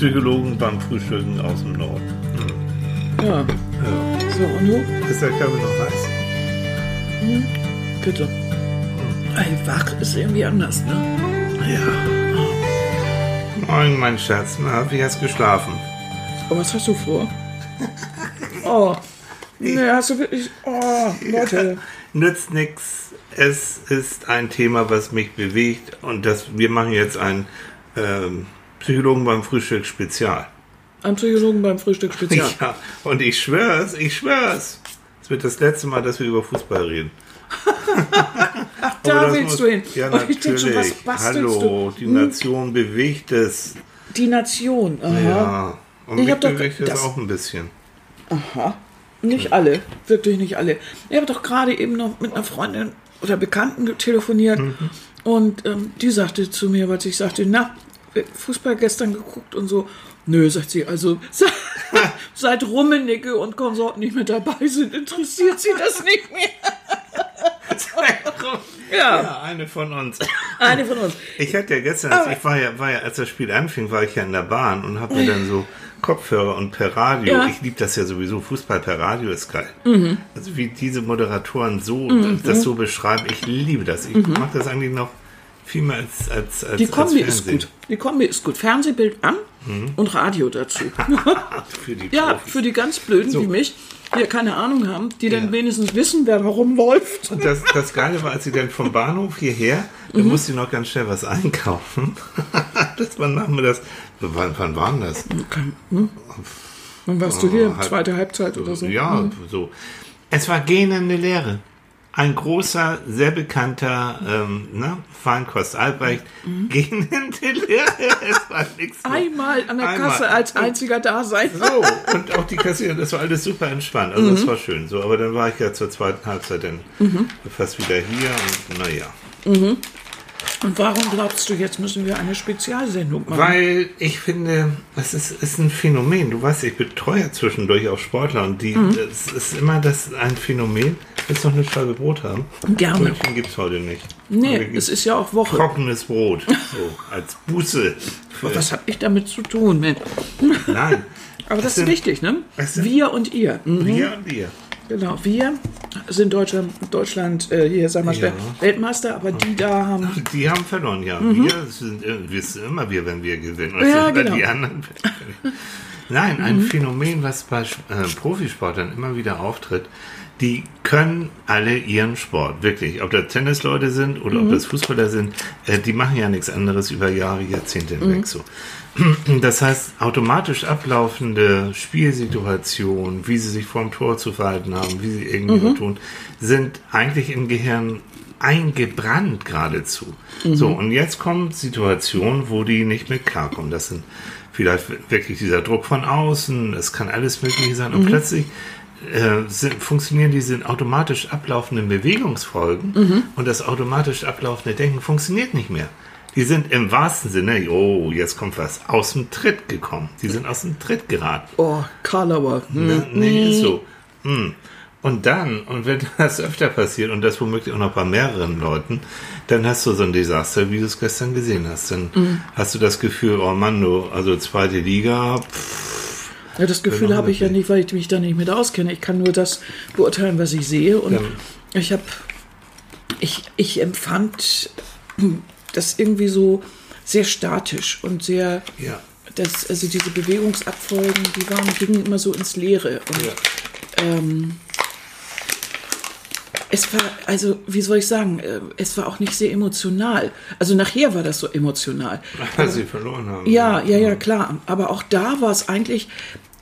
Psychologen beim Frühstücken aus dem Norden. Ja. Ja. So, und du? Ist der Körper noch heiß? Bitte. Ey, wach ist irgendwie anders, ne? Ja. Moin, mein Schatz. Na, wie hast du geschlafen? Oh, was hast du vor? Oh. Ne, hast du wirklich. Oh, Leute. Nützt nix. Es ist ein Thema, was mich bewegt und das, wir machen jetzt ein ähm, Psychologen beim Frühstück Spezial. Ein Psychologen beim Frühstück Spezial. Ja, und ich schwör's, ich schwör's. Es wird das letzte Mal, dass wir über Fußball reden. Ach, da willst muss- du hin. Ja, oh, ich denk schon, was natürlich. bastelst Hallo, du? die Nation bewegt es. Die Nation. Aha. Ja. Und Ich mich doch- bewegt es auch ein bisschen. Aha. Nicht alle. Wirklich nicht alle. Ich habe doch gerade eben noch mit einer Freundin oder Bekannten telefoniert Mhm. und ähm, die sagte zu mir, weil ich sagte, na, Fußball gestern geguckt und so. Nö, sagt sie, also se- seit Rummenigge und Konsorten nicht mehr dabei sind, interessiert sie das nicht mehr. Ja. ja, eine von uns. Eine von uns. Ich hatte ja gestern, als ich war ja, war ja, als das Spiel anfing, war ich ja in der Bahn und habe mir dann so Kopfhörer und per Radio. Ja. Ich liebe das ja sowieso. Fußball per Radio ist geil. Mhm. Also wie diese Moderatoren so das so beschreiben, ich liebe das. Ich mache das eigentlich noch viel mehr als als als Mhm. Die Kombi als ist gut. Die Kombi ist gut. Fernsehbild an und Radio dazu. Für die Ja, Profis. für die ganz Blöden So. wie mich, die ja keine Ahnung haben, die dann Ja. wenigstens wissen, wer warum läuft. Und das, das Geile war, als sie dann vom Bahnhof hierher, da Mhm. musste sie noch ganz schnell was einkaufen. das war nachmittags. Wann, wann war denn das? Wann warst du hier? halb- Zweite Halbzeit oder so? Ja, Mhm. so. Es war gähnende Leere. Ein großer, sehr bekannter ähm, ne, Feinkost Albrecht. Mhm. Gähnende Leere. Es war nichts. mehr. Einmal an der Einmal. Kasse als einziger da sein. So, und auch die Kassiererin, das war alles super entspannt. Also Mhm. das war schön. So, aber dann war ich ja zur zweiten Halbzeit dann fast wieder hier und naja. Und warum glaubst du, jetzt müssen wir eine Spezialsendung machen? Weil ich finde, es ist, ist ein Phänomen. Du weißt, ich betreue zwischendurch auch Sportler und die, Mhm. es ist immer das ein Phänomen. Willst du noch eine Scheibe Brot haben? Gerne. Brötchen gibt es heute nicht. nee, es ist ja auch Woche. trockenes Brot. So, als Buße. Für, Was habe ich damit zu tun? Mensch? Nein. Aber das sind- ist wichtig, ne? Wir und ihr. Mhm. Wir und wir. Genau, wir sind Deutschland, Deutschland äh, hier, sagen wir Ja. mal, Weltmeister, aber die da haben Die haben verloren, ja. Wir sind äh, wir sind immer wir, wenn wir gewinnen. Mhm. Ja, genau. Mhm. die anderen. Nein, ein Phänomen, was bei äh, Profisportlern immer wieder auftritt. Die können alle ihren Sport, wirklich. Ob das Tennisleute sind oder Mhm. ob das Fußballer sind, äh, die machen ja nichts anderes über Jahre, Jahrzehnte Mhm. hinweg so. Das heißt, automatisch ablaufende Spielsituationen, wie sie sich vorm Tor zu verhalten haben, wie sie irgendwie Mhm. tun, sind eigentlich im Gehirn eingebrannt geradezu. Mhm. So, und jetzt kommen Situationen, wo die nicht mehr klarkommen. Das sind vielleicht wirklich dieser Druck von außen, es kann alles Mögliche sein. Mhm. Und plötzlich äh, sind, funktionieren diese automatisch ablaufenden Bewegungsfolgen Mhm. und das automatisch ablaufende Denken funktioniert nicht mehr. Die sind im wahrsten Sinne, oh, jetzt kommt was, aus dem Tritt gekommen. Die sind aus dem Tritt geraten. Oh, Karlauer. Hm. Ne? Nee, ist so. Hm. Und dann, und wenn das öfter passiert und das womöglich auch noch bei mehreren Leuten, dann hast du so ein Desaster, wie du es gestern gesehen hast. Dann Mhm. hast du das Gefühl, oh Mann, du, also zweite Liga, pff, Ja, das Gefühl Genau, habe ich ja nicht, weil ich mich da nicht mit auskenne. Ich kann nur das beurteilen, was ich sehe. Und Ja. ich habe, ich, ich empfand das irgendwie so sehr statisch und sehr, ja. das, also diese Bewegungsabfolgen, die waren, gingen immer so ins Leere. Und ja. ähm, es war, also, wie soll ich sagen, äh, es war auch nicht sehr emotional. Also nachher war das so emotional. Weil sie verloren haben. Ja, ja, ja, klar. Aber auch da war es eigentlich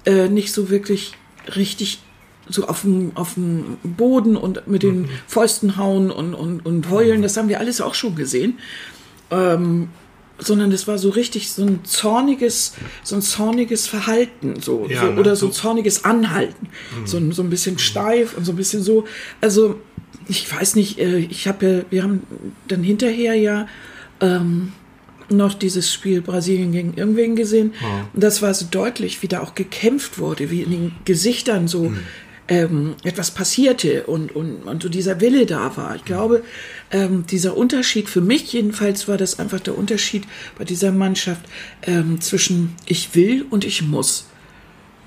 äh, nicht so wirklich richtig so auf dem, auf dem Boden und mit den Fäusten hauen und, und, und heulen. Das haben wir alles auch schon gesehen. Ähm, sondern es war so richtig so ein zorniges, so ein zorniges Verhalten, so, Ja, so ne? oder so ein So- zorniges Anhalten, so, ein- so ein bisschen steif und so ein bisschen so. Also ich weiß nicht, äh, ich habe ja, wir haben dann hinterher ja ähm, noch dieses Spiel Brasilien gegen irgendwen gesehen. Und das war so deutlich, wie da auch gekämpft wurde, wie in den Gesichtern so ähm, etwas passierte und, und, und so dieser Wille da war. Ich glaube, ähm, dieser Unterschied, für mich jedenfalls war das einfach der Unterschied bei dieser Mannschaft ähm, zwischen ich will und ich muss.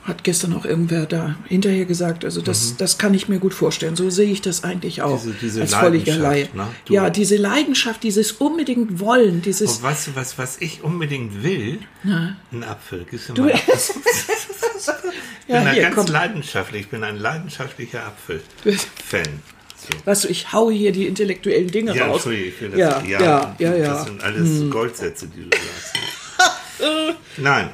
Hat gestern auch irgendwer da hinterher gesagt. Also das, mhm. das kann ich mir gut vorstellen. So sehe ich das eigentlich auch diese, diese als völliger Laie. Ne? Ja, diese Leidenschaft, dieses unbedingt Wollen, dieses. Und weißt du, was, was ich unbedingt will? Na? Ein Apfel. Gibst du Du- mal Apfel? Ich bin Ja, hier, ganz komm. leidenschaftlich. Ich bin ein leidenschaftlicher Apfel-Fan. So. Weißt du, ich haue hier die intellektuellen Dinge Ja, raus. Entschuldige. Ja, ja, ja, ja. Das sind alles Goldsätze, die du sagst. Nein,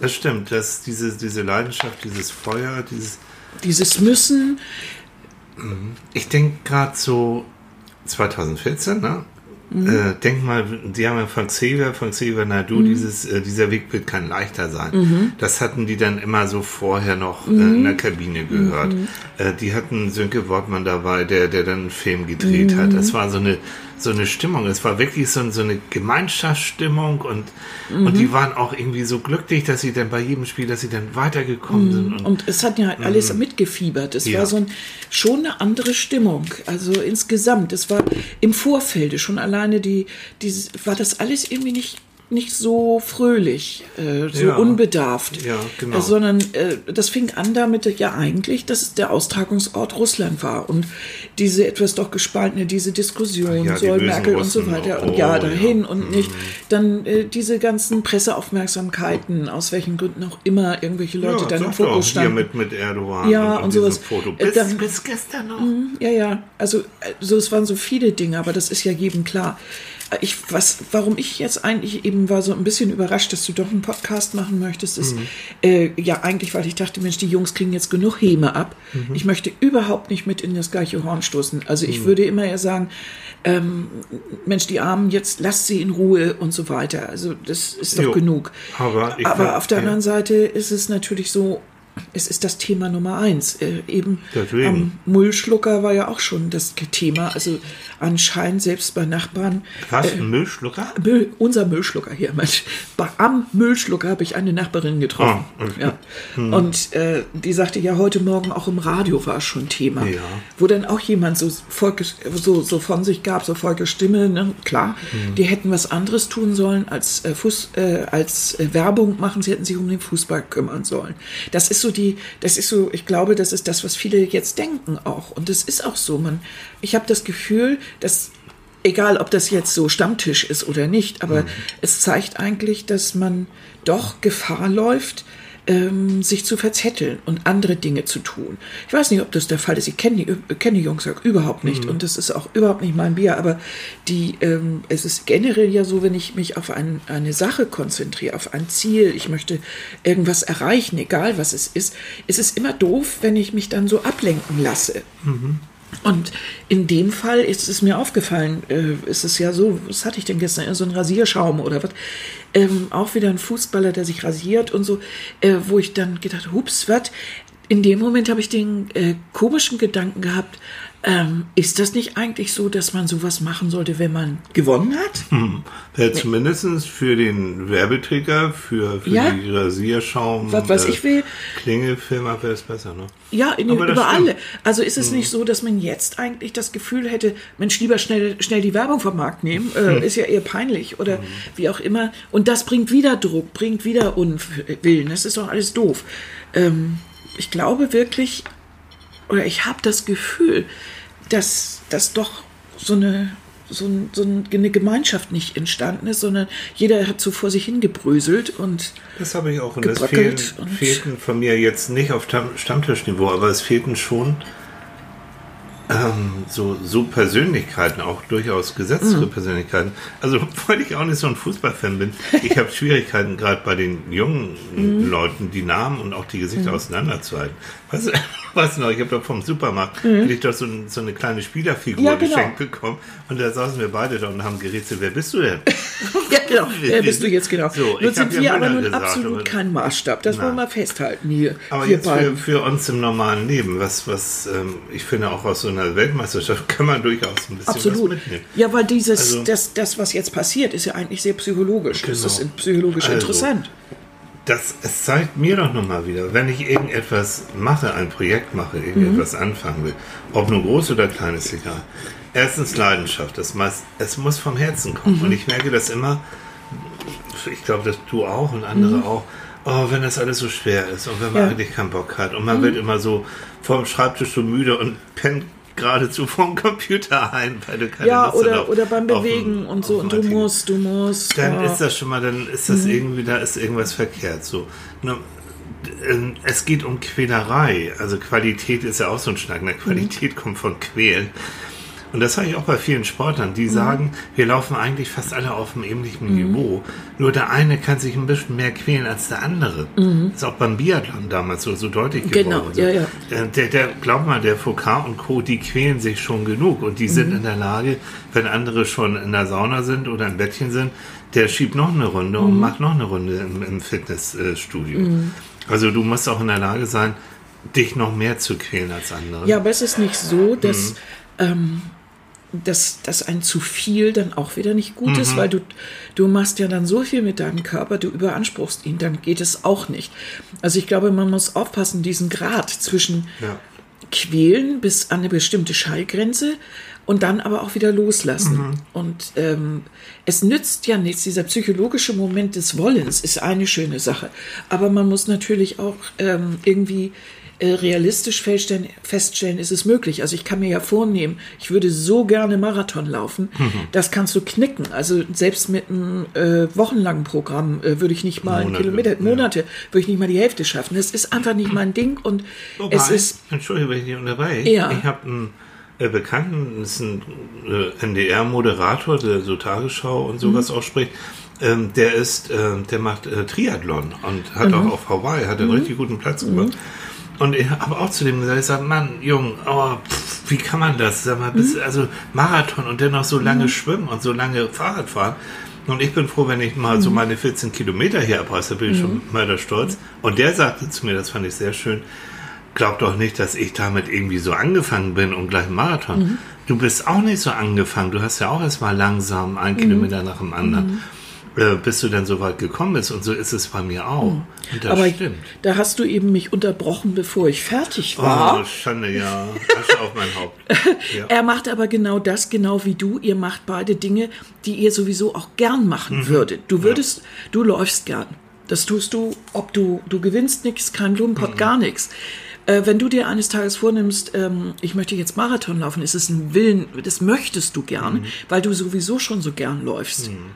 das stimmt. Das, diese, diese Leidenschaft, dieses Feuer, dieses. Dieses Müssen, Ich denke gerade so 2014, ne? Mhm. Äh, denk mal, die haben ja von Xavier, von Xavier Nadu, Mhm. dieses, äh, dieser Weg wird kein leichter sein. Das hatten die dann immer so vorher noch äh, in Mhm. der Kabine gehört. Äh, die hatten Sönke Wortmann dabei, der, der dann einen Film gedreht hat. Mhm. Das war so eine, so eine Stimmung. Es war wirklich so, so eine Gemeinschaftsstimmung und, Mhm. und die waren auch irgendwie so glücklich, dass sie dann bei jedem Spiel, dass sie dann weitergekommen sind. Und, Mhm. Und es hat ja alles mitgefiebert. Es Ja. war so ein, schon eine andere Stimmung. Also insgesamt. Es war im Vorfelde schon alleine die, dieses, war das alles irgendwie nicht, nicht so fröhlich, äh, so Ja. unbedarft. Ja, genau. Äh, sondern äh, das fing an damit, ja eigentlich, dass es der Austragungsort Russland war. Und diese etwas doch gespaltene, diese Diskussion, ja, soll Merkel und so Russen. weiter. Oh, und ja, ja. dahin und nicht. Dann äh, diese ganzen Presseaufmerksamkeiten, aus welchen Gründen auch immer irgendwelche Leute dann im Fokus hier standen. mit, mit Erdogan Ja, und diesem sowas. Foto. Äh, Bis, dann- bis gestern noch. Ja, ja. Also, äh, so, es waren so viele Dinge, aber das ist ja jedem klar. Ich, was, warum ich jetzt eigentlich eben war so ein bisschen überrascht, dass du doch einen Podcast machen möchtest, ist äh, ja eigentlich, weil ich dachte, Mensch, die Jungs kriegen jetzt genug Häme ab. Ich möchte überhaupt nicht mit in das gleiche Horn stoßen. Also ich würde immer eher sagen, ähm, Mensch, die Armen, jetzt lasst sie in Ruhe und so weiter. Also das ist doch Jo, genug. aber aber war- auf der ja. anderen Seite ist es natürlich so, es ist das Thema Nummer eins. Äh, eben Deswegen. am Müllschlucker war ja auch schon das Thema. Also anscheinend selbst bei Nachbarn. Was? Ein Müllschlucker? Müll, unser Müllschlucker hier. Bei, am Müllschlucker habe ich eine Nachbarin getroffen. Ah, okay. ja. Und äh, die sagte ja heute Morgen auch im Radio war es schon Thema. Ja. Wo dann auch jemand so, Volke, so, so von sich gab, so Volke Stimme, ne? klar, Hm. die hätten was anderes tun sollen als, äh, Fuß, äh, als äh, Werbung machen, sie hätten sich um den Fußball kümmern sollen. Das ist so die, das ist so, ich glaube, das ist das, was viele jetzt denken auch. Und das ist auch so. Man, ich habe das Gefühl, dass egal ob das jetzt so Stammtisch ist oder nicht, aber Mhm. es zeigt eigentlich, dass man doch Gefahr läuft, ähm, sich zu verzetteln und andere Dinge zu tun. Ich weiß nicht, ob das der Fall ist. Ich kenne die, äh, kenne die Jungs ja überhaupt nicht Mhm. und das ist auch überhaupt nicht mein Bier, aber die, ähm, es ist generell ja so, wenn ich mich auf ein, eine Sache konzentriere, auf ein Ziel, ich möchte irgendwas erreichen, egal was es ist, ist es immer doof, wenn ich mich dann so ablenken lasse. Und in dem Fall ist es mir aufgefallen, äh, ist es ja so, was hatte ich denn gestern, so ein Rasierschaum oder was, ähm, auch wieder ein Fußballer, der sich rasiert und so, äh, wo ich dann gedacht, hups, was? In dem Moment habe ich den äh, komischen Gedanken gehabt, ähm, ist das nicht eigentlich so, dass man sowas machen sollte, wenn man gewonnen hat? Wäre zumindest für den Werbeträger, für, für Ja. die Rasierschaum, Was weiß ich will. Klingelfilmer wäre es besser, ne? Ja, in, über alle. Also ist es nicht so, dass man jetzt eigentlich das Gefühl hätte, Mensch, lieber schnell, schnell die Werbung vom Markt nehmen, äh, ist ja eher peinlich oder wie auch immer. Und das bringt wieder Druck, bringt wieder Unwillen. Das ist doch alles doof. Ähm, ich glaube wirklich, oder ich habe das Gefühl, dass das doch so eine so, ein, so eine Gemeinschaft nicht entstanden ist, sondern jeder hat so vor sich hingebröselt und Das habe ich auch. Und Gebröckelt fehlen, und- fehlten von mir jetzt nicht auf Stamm- Stammtischniveau, aber es fehlten schon ähm, so, so Persönlichkeiten, auch durchaus gesetztere Persönlichkeiten. Also, weil ich auch nicht so ein Fußballfan bin, ich habe Schwierigkeiten gerade bei den jungen Leuten, die Namen und auch die Gesichter auseinanderzuhalten. Weißt du noch, ich habe doch vom Supermarkt, hätte ich doch so, so eine kleine Spielerfigur Ja, genau. geschenkt bekommen und da saßen wir beide da und haben gerätselt, wer bist du denn? Ja, genau. Wer bist du jetzt genau? So, nun ich sind wir aber nun absolut aber- kein Maßstab. Das wollen wir festhalten hier. Aber jetzt für, für uns im normalen Leben, was, was ähm, ich finde, auch aus so einer Weltmeisterschaft kann man durchaus ein bisschen was Absolut. mitnehmen. Ja, weil dieses, Also- das, das, was jetzt passiert, ist ja eigentlich sehr psychologisch. Das Genau. ist psychologisch Also, interessant. Das, es zeigt mir doch nochmal wieder, wenn ich irgendetwas mache, ein Projekt mache, irgendetwas mhm. anfangen will, ob nur groß oder klein, ist egal. Erstens Leidenschaft, das meist, es muss vom Herzen kommen. Mhm. Und ich merke das immer, ich glaube, dass du auch und andere mhm. auch, oh, wenn das alles so schwer ist und wenn man ja. eigentlich keinen Bock hat und man mhm. wird immer so vorm Schreibtisch so müde und pennt geradezu vom Computer ein, weil du keine ja, Lust oder, auf, oder beim Bewegen und so und du musst, du musst. Dann ja. ist das schon mal, dann ist das mhm. irgendwie, da ist irgendwas verkehrt. So. Ne, ähm, es geht um Quälerei. Also Qualität ist ja auch so ein Schnack. Ne? Qualität mhm. kommt von Quälen. Und das habe ich auch bei vielen Sportlern, die mhm. sagen, wir laufen eigentlich fast alle auf einem ähnlichen mhm. Niveau. Nur der eine kann sich ein bisschen mehr quälen als der andere. Mhm. Das ist auch beim Biathlon damals so, so deutlich geworden. Genau, ja, ja. Äh, der, der, glaub mal, der Foucault und Co., die quälen sich schon genug. Und die sind mhm. in der Lage, wenn andere schon in der Sauna sind oder im Bettchen sind, der schiebt noch eine Runde und mhm. macht noch eine Runde im, im Fitnessstudio. Mhm. Also du musst auch in der Lage sein, dich noch mehr zu quälen als andere. Ja, aber es ist nicht so, dass ähm, dass, dass ein zu viel dann auch wieder nicht gut mhm. ist, weil du, du machst ja dann so viel mit deinem Körper, du überanspruchst ihn, dann geht es auch nicht. Also ich glaube, man muss aufpassen, diesen Grad zwischen ja. quälen bis an eine bestimmte Schallgrenze und dann aber auch wieder loslassen. Mhm. Und ähm, es nützt ja nichts, dieser psychologische Moment des Wollens ist eine schöne Sache. Aber man muss natürlich auch ähm, irgendwie realistisch feststellen, feststellen, ist es möglich. Also ich kann mir ja vornehmen, ich würde so gerne Marathon laufen. Mhm. Das kannst du knicken. Also selbst mit einem äh, wochenlangen Programm äh, würde ich nicht mal Monate, Kilometer, Monate, ja. würde ich nicht mal die Hälfte schaffen. Das ist einfach nicht mein Ding und Wobei, es ist. Entschuldigung, wenn ich nicht dabei. Ja. Ich habe einen äh, Bekannten, das ist ein äh, NDR-Moderator, der so Tagesschau und sowas mhm. ausspricht. Ähm, der ist, äh, der macht äh, Triathlon und hat mhm. auch auf Hawaii, hat einen mhm. richtig guten Platz gemacht. Mhm. Und ich habe auch zu dem gesagt, ich sage, Mann, Jung, oh, pff, wie kann man das? Sag mal, bis, mhm. also Marathon und dennoch so lange mhm. schwimmen und so lange Fahrrad fahren. Und ich bin froh, wenn ich mal mhm. so meine 14 Kilometer hier abreiße, bin ich schon mal stolz. Und der sagte zu mir, das fand ich sehr schön, glaub doch nicht, dass ich damit irgendwie so angefangen bin und gleich einen Marathon. Mhm. Du bist auch nicht so angefangen. Du hast ja auch erst mal langsam einen mhm. Kilometer nach dem anderen. Äh, bis du dann so weit gekommen bist. Und so ist es bei mir auch. Hm. Und das Aber stimmt. da hast du eben mich unterbrochen, bevor ich fertig war. Oh, Schande, ja. Asche auf mein Haupt. Ja. Er macht aber genau das, genau wie du. Ihr macht beide Dinge, die ihr sowieso auch gern machen mhm. würdet. Du würdest, ja. du läufst gern. Das tust du, ob du, du gewinnst nichts, kein Blumenpott, mhm. gar nichts. Äh, wenn du dir eines Tages vornimmst, ähm, ich möchte jetzt Marathon laufen, ist es ein Willen, das möchtest du gern, mhm. weil du sowieso schon so gern läufst. Mhm.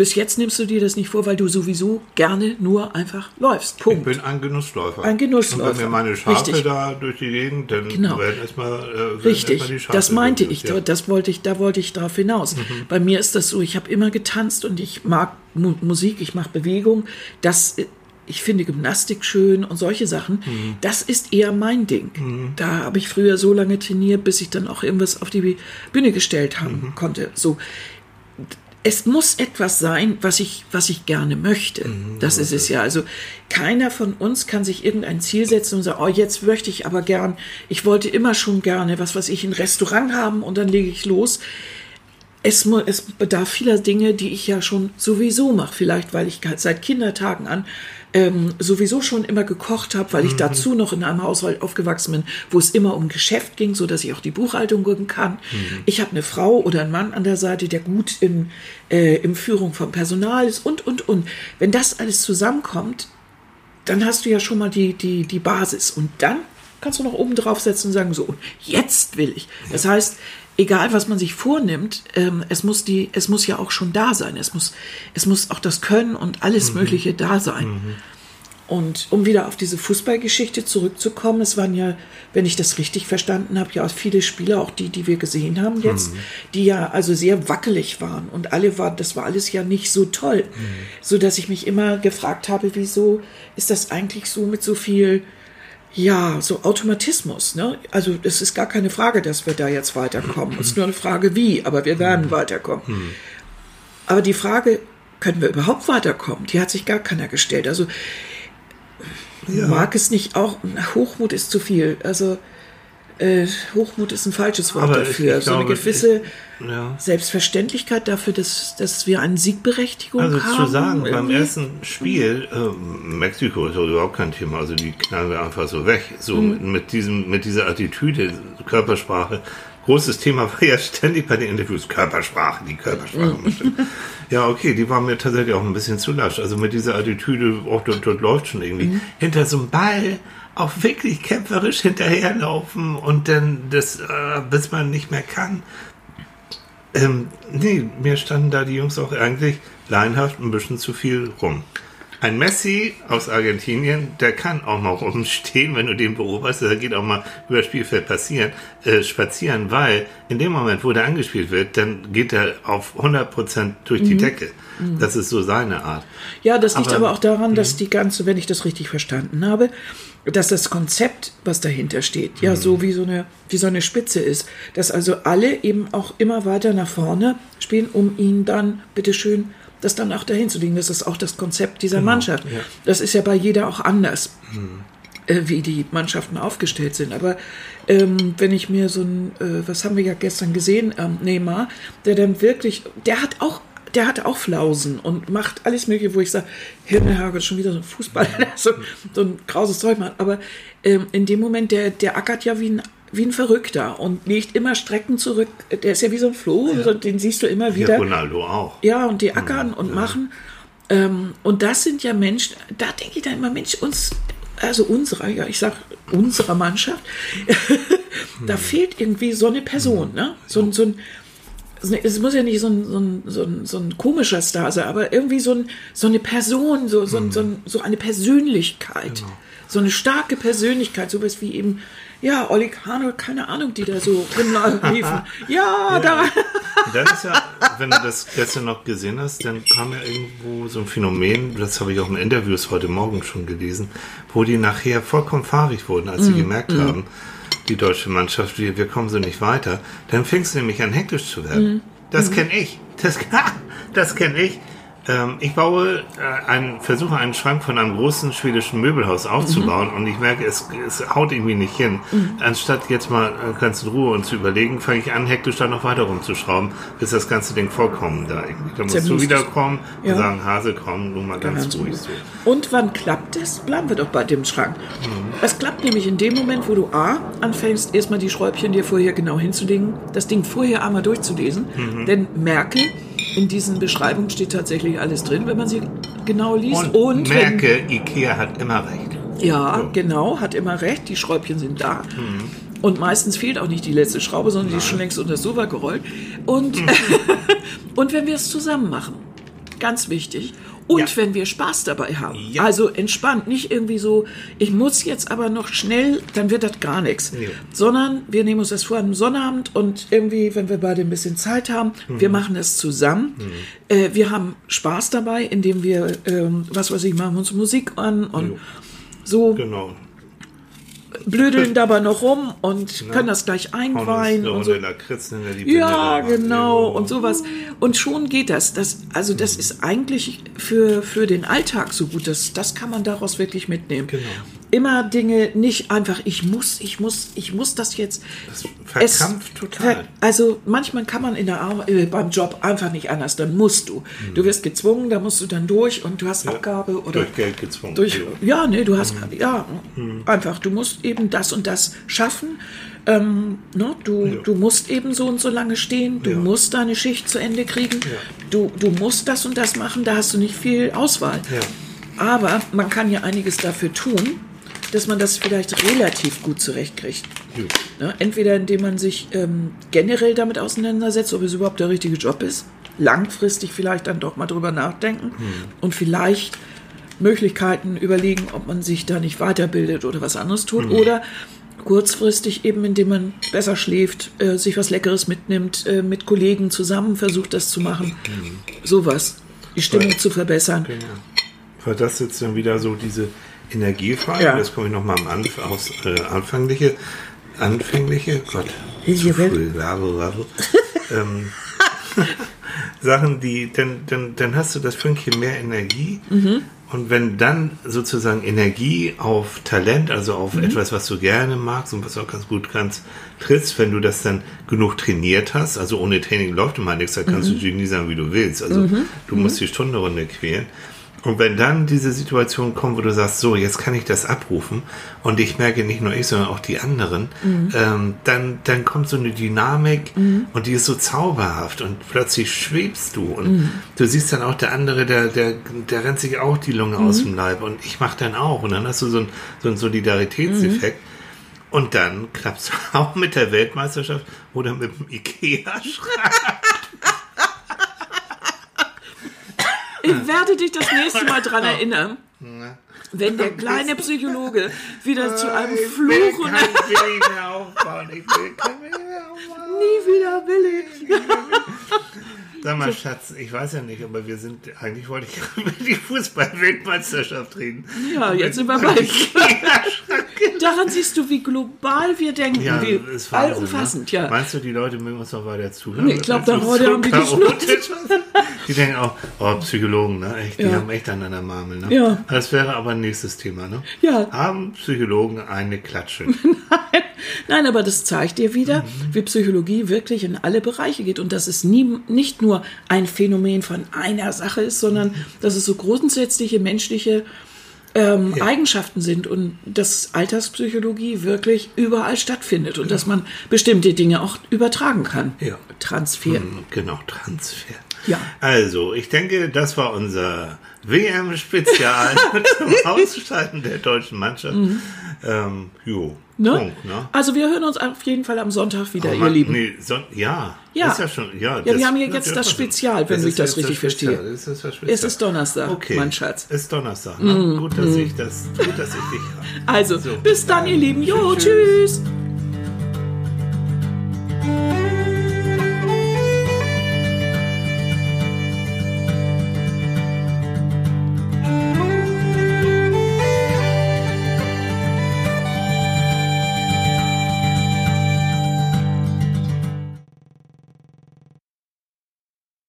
Bis jetzt nimmst du dir das nicht vor, weil du sowieso gerne nur einfach läufst. Punkt. Ich bin ein Genussläufer. Ein Genussläufer. Und wenn mir meine Schafe Richtig. da durch die Gegend, dann genau. werden erstmal äh, Richtig. Erst die Schafe das meinte ich. Ja. Das wollte ich. Da wollte ich darauf hinaus. Mhm. Bei mir ist das so. Ich habe immer getanzt und ich mag Mu Musik. Ich mache Bewegung. Das äh, ich finde Gymnastik schön und solche Sachen. Mhm. Das ist eher mein Ding. Mhm. Da habe ich früher so lange trainiert, bis ich dann auch irgendwas auf die Bühne gestellt haben mhm. konnte. So, es muss etwas sein, was ich, was ich gerne möchte. Mhm, das ist es ja. Also keiner von uns kann sich irgendein Ziel setzen und sagen, oh, jetzt möchte ich aber gern, ich wollte immer schon gerne, was weiß ich, ein Restaurant haben und dann lege ich los. Es, es bedarf vieler Dinge, die ich ja schon sowieso mache. Vielleicht, weil ich seit Kindertagen an ähm, sowieso schon immer gekocht habe, weil ich mhm. dazu noch in einem Haushalt aufgewachsen bin, wo es immer um Geschäft ging, so dass ich auch die Buchhaltung gucken kann. Mhm. Ich habe eine Frau oder einen Mann an der Seite, der gut in, äh, in Führung von Personal ist und, und, und. Wenn das alles zusammenkommt, dann hast du ja schon mal die, die, die Basis. Und dann kannst du noch oben draufsetzen und sagen, so, jetzt will ich. Das heißt, egal was man sich vornimmt, ähm, es muss die, es muss ja auch schon da sein. Es muss, es muss auch das Können und alles mhm. Mögliche da sein. Mhm. Und um wieder auf diese Fußballgeschichte zurückzukommen, es waren ja, wenn ich das richtig verstanden habe, ja auch viele Spieler, auch die, die wir gesehen haben jetzt, mhm. die ja also sehr wackelig waren und alle waren, das war alles ja nicht so toll, mhm. so dass ich mich immer gefragt habe, wieso ist das eigentlich so mit so viel ja, so Automatismus. Ne? Also es ist gar keine Frage, dass wir da jetzt weiterkommen. Es ist nur eine Frage, wie, aber wir werden hm. weiterkommen. Hm. Aber die Frage, können wir überhaupt weiterkommen, die hat sich gar keiner gestellt. Also ja. mag es nicht auch, Hochmut ist zu viel. Also äh, Hochmut ist ein falsches Wort Aber ich- dafür. ich so eine glaube, gewisse Ja. Selbstverständlichkeit dafür, dass, dass wir eine Siegberechtigung Also haben. zu sagen, beim irgendwie. ersten Spiel, äh, Mexiko ist überhaupt kein Thema, also die knallen wir einfach so weg. So Mhm. mit, mit, diesem, mit dieser Attitüde, Körpersprache. Großes Thema war ja ständig bei den Interviews Körpersprache, die Körpersprache. Stimmen. ja, okay, die war mir tatsächlich auch ein bisschen zu lasch. Also mit dieser Attitüde, auch dort, dort läuft schon irgendwie. Mhm. Hinter so einem Ball auch wirklich kämpferisch hinterherlaufen und dann das, äh, bis man nicht mehr kann. Ähm, nee, mir standen da die Jungs auch eigentlich laienhaft ein bisschen zu viel rum. Ein Messi aus Argentinien, der kann auch mal rumstehen, wenn du den beobachtest, der geht auch mal über das Spielfeld passieren, äh, spazieren, weil in dem Moment, wo der angespielt wird, dann geht er auf 100% durch die Decke. Das ist so seine Art. Ja, das liegt aber, Aber- auch daran, dass die ganze, wenn ich das richtig verstanden habe, dass das Konzept, was dahinter steht, ja so wie so eine wie so eine Spitze ist, dass also alle eben auch immer weiter nach vorne spielen, um ihn dann bitteschön das dann auch dahin zu legen. Das ist auch das Konzept dieser Mannschaft. ja. Das ist ja bei jeder auch anders, äh, wie die Mannschaften aufgestellt sind. Aber ähm, wenn ich mir so ein, äh, was haben wir ja gestern gesehen, ähm, Neymar, der dann wirklich, der hat auch der hat auch Flausen und macht alles Mögliche, wo ich sage, Himmel, Herrgott, schon wieder so ein Fußballer, der so, so ein krauses Zeug macht. Aber ähm, in dem Moment, der, der ackert ja wie ein, wie ein Verrückter und legt immer Strecken zurück. Der ist ja wie so ein Floh, so, den siehst du immer wieder. Ronaldo auch. Ja, und die ackern und machen. Ähm, und das sind ja Menschen, da denke ich dann immer, Mensch, uns, also unserer, ja, ich sag unserer Mannschaft, da fehlt irgendwie so eine Person, ne? So, ein- so ein, es muss ja nicht so ein, so ein, so ein, so ein komischer Star sein, aber irgendwie so, ein, so eine Person, so, so, so, ein, so eine Persönlichkeit. So eine starke Persönlichkeit, sowas wie eben, ja, Olli Kahn, keine Ahnung, die da so rumliefen. Ja, da. Und dann ist ja, wenn du das gestern noch gesehen hast, dann kam ja irgendwo so ein Phänomen, das habe ich auch in Interviews heute Morgen schon gelesen, wo die nachher vollkommen fahrig wurden, als sie gemerkt haben, die deutsche Mannschaft, wir, wir kommen so nicht weiter. Dann fängst du nämlich an, hektisch zu werden. Das kenne ich. Das, das kenne ich. Ähm, ich baue, äh, einen, versuche einen Schrank von einem großen schwedischen Möbelhaus aufzubauen und ich merke, es, es haut irgendwie nicht hin. Anstatt jetzt mal äh, ganz in Ruhe und zu überlegen, fange ich an, hektisch da noch weiter rumzuschrauben, bis das ganze Ding vollkommen da irgendwie. Da musst Sehr du wiederkommen Ja. und sagen, Hase, komm, nur mal ganz Ganz ruhig ruhig. so. Und wann klappt es? Bleiben wir doch bei dem Schrank. Es klappt nämlich in dem Moment, wo du A, anfängst, erstmal die Schräubchen dir vorher genau hinzulegen, das Ding vorher einmal durchzulesen. Denn merke, in diesen Beschreibungen steht tatsächlich alles drin, wenn man sie genau liest. Und, Und, wenn, merke, Ikea hat immer recht. ja, So. genau, hat immer recht, die Schräubchen sind da. Und meistens fehlt auch nicht die letzte Schraube, sondern die ist schon längst unter das Sofa gerollt. Und, und wenn wir es zusammen machen, ganz wichtig. Und Ja. wenn wir Spaß dabei haben. Ja. Also entspannt, nicht irgendwie so, ich muss jetzt aber noch schnell, dann wird das gar nichts. Ja. Sondern wir nehmen uns das vor einem Sonnabend und irgendwie, wenn wir beide ein bisschen Zeit haben, wir Mhm. machen das zusammen. Äh, wir haben Spaß dabei, indem wir, ähm, was weiß ich, machen uns Musik an und Jo. so Genau. Blödeln dabei noch rum und können das gleich einweihen und so. Binde Ja, genau und sowas. Und schon geht das. das also das ist eigentlich für, für den Alltag so gut. Das, das kann man daraus wirklich mitnehmen. Genau. Immer Dinge nicht einfach, ich muss, ich muss, ich muss das jetzt. Das verkrampft total. ver- Also manchmal kann man in der Ar äh, beim Job einfach nicht anders, dann musst du. Du wirst gezwungen, da musst du dann durch und du hast Abgabe oder Durch Geld gezwungen. durch, ja, nee, du hast, ja, einfach, du musst eben das und das schaffen. Ähm, ne, du, Ja. du musst eben so und so lange stehen, du Ja. musst deine Schicht zu Ende kriegen, Ja. du, du musst das und das machen, da hast du nicht viel Auswahl. Ja. Aber man kann ja einiges dafür tun, dass man das vielleicht relativ gut zurechtkriegt. Jo. Ne? Entweder indem man sich ähm, generell damit auseinandersetzt, ob es überhaupt der richtige Job ist, langfristig vielleicht dann doch mal drüber nachdenken und vielleicht Möglichkeiten überlegen, ob man sich da nicht weiterbildet oder was anderes tut oder kurzfristig eben, indem man besser schläft, äh, sich was Leckeres mitnimmt, äh, mit Kollegen zusammen versucht, das zu machen. Sowas. Die Stimmung Weil- zu verbessern. Genau. Weil das jetzt dann wieder so diese Energiefrage, Ja. das komme ich nochmal am Anf aus, äh, anfängliche, anfängliche, Gott, zu früh, Lavo, Lavo. ähm, Sachen, die, dann, dann, dann hast du das Fünkchen mehr Energie. Und wenn dann sozusagen Energie auf Talent, also auf etwas, was du gerne magst und was du auch ganz gut kannst, trittst, wenn du das dann genug trainiert hast, also ohne Training läuft immer nichts, da kannst du Genie sagen, wie du willst. Also du musst die Stunde Runde quälen. Und wenn dann diese Situation kommt, wo du sagst, so, jetzt kann ich das abrufen und ich merke nicht nur ich, sondern auch die anderen, ähm, dann, dann kommt so eine Dynamik und die ist so zauberhaft und plötzlich schwebst du und du siehst dann auch der andere, der, der, der rennt sich auch die Lunge aus dem Leib und ich mach dann auch und dann hast du so, ein, so einen Solidaritätseffekt. Und dann klappst du auch mit der Weltmeisterschaft oder mit dem Ikea-Schrank. Ich werde dich das nächste Mal dran erinnern, wenn der kleine Psychologe wieder zu einem Fluch und kein will ich mehr aufbauen. Ich will kein mehr aufbauen. nie wieder will ich. Sag mal, Schatz, ich weiß ja nicht, aber wir sind, eigentlich wollte ich über die Fußball-Weltmeisterschaft reden. Ja, jetzt sind wir bei. Daran siehst du, wie global wir denken, Ja, wie ist Wahnsinn, allumfassend, ne? ja. Meinst du, die Leute mögen uns noch weiter zuhören? Nee, ich glaub, Das ist da heute haben die chaotisch. Die denken auch, oh, Psychologen, ne? Echt, die Ja. haben echt an einer Marmel, ne? Ja. Das wäre aber ein nächstes Thema, ne? Ja. Haben Psychologen eine Klatsche? Nein, aber das zeigt dir wieder, wie Psychologie wirklich in alle Bereiche geht und dass es nie, nicht nur ein Phänomen von einer Sache ist, sondern dass es so grundsätzliche menschliche ähm, Ja. Eigenschaften sind und dass Alltagspsychologie wirklich überall stattfindet und dass man bestimmte Dinge auch übertragen kann. Ja. Transfer. Genau, Transfer. Ja. Also, ich denke, das war unser WM-Spezial zum Ausscheiden der deutschen Mannschaft. Ähm, jo, Ne? Punkt, ne? Also wir hören uns auf jeden Fall am Sonntag wieder, Oh ihr Lieben. Nee, son ja, Ja. Ist ja schon, ja. Ja, wir haben hier jetzt das Spezial, wenn Das ich das richtig verstehe. das ist das Spezial. Es ist Donnerstag, okay. mein Schatz. Mm, Es ist Donnerstag. Ne? Gut, dass ich das, gut, dass ich dich habe. Also, So, bis dann, ihr Lieben. Jo, Tschüss. tschüss.